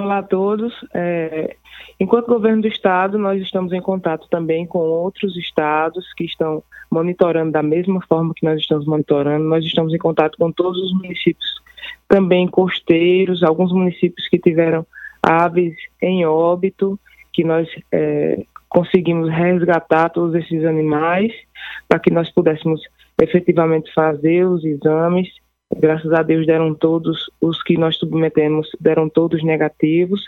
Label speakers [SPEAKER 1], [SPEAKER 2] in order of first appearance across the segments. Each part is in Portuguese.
[SPEAKER 1] Olá a todos. É, enquanto governo do estado, nós estamos em contato também com outros estados que estão monitorando da mesma forma que nós estamos monitorando. Nós estamos em contato com todos os municípios também costeiros, alguns municípios que tiveram aves em óbito, que nós é, conseguimos resgatar todos esses animais para que nós pudéssemos efetivamente fazer os exames Graças a Deus deram todos os que nós submetemos, deram todos negativos.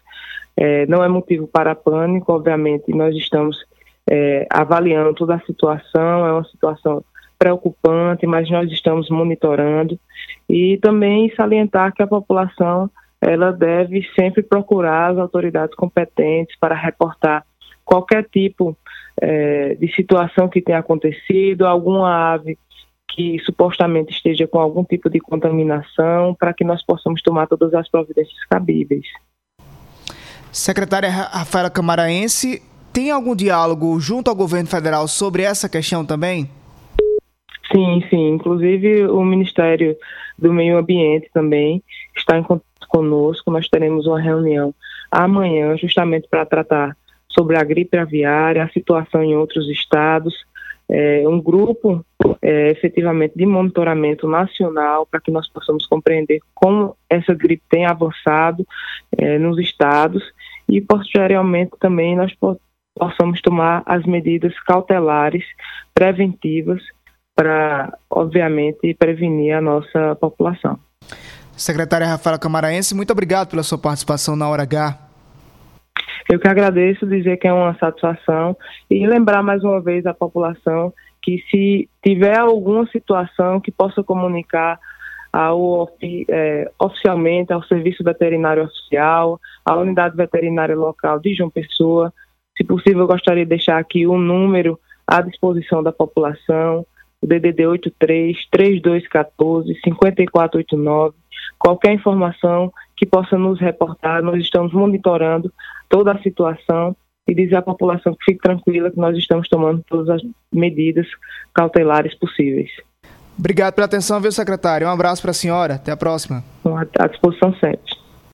[SPEAKER 1] É, não é motivo para pânico, obviamente, nós estamos é, avaliando toda a situação, é uma situação preocupante, mas nós estamos monitorando e também salientar que a população ela deve sempre procurar as autoridades competentes para reportar qualquer tipo é, de situação que tenha acontecido, alguma ave que supostamente esteja com algum tipo de contaminação, para que nós possamos tomar todas as providências cabíveis.
[SPEAKER 2] Secretária Rafaela Camaraense, tem algum diálogo junto ao governo federal sobre essa questão também?
[SPEAKER 1] Sim, sim. Inclusive o Ministério do Meio Ambiente também está em contato conosco. Nós teremos uma reunião amanhã justamente para tratar sobre a gripe aviária, a situação em outros estados, é, um grupo é, efetivamente de monitoramento nacional para que nós possamos compreender como essa gripe tem avançado é, nos estados e posteriormente também nós po possamos tomar as medidas cautelares preventivas para, obviamente, prevenir a nossa população.
[SPEAKER 2] Secretária Rafaela Camaraense, muito obrigado pela sua participação na Hora H.
[SPEAKER 1] Eu que agradeço, dizer que é uma satisfação e lembrar mais uma vez à população que se tiver alguma situação que possa comunicar ao, é, oficialmente ao Serviço Veterinário Oficial, à Unidade Veterinária Local de João Pessoa. Se possível, eu gostaria de deixar aqui o um número à disposição da população, o DDD 83 3214 5489. Qualquer informação que possa nos reportar, nós estamos monitorando toda a situação e dizer à população que fique tranquila que nós estamos tomando todas as medidas cautelares possíveis.
[SPEAKER 2] Obrigado pela atenção, viu, secretário? Um abraço para a senhora. Até a próxima.
[SPEAKER 1] À disposição sempre.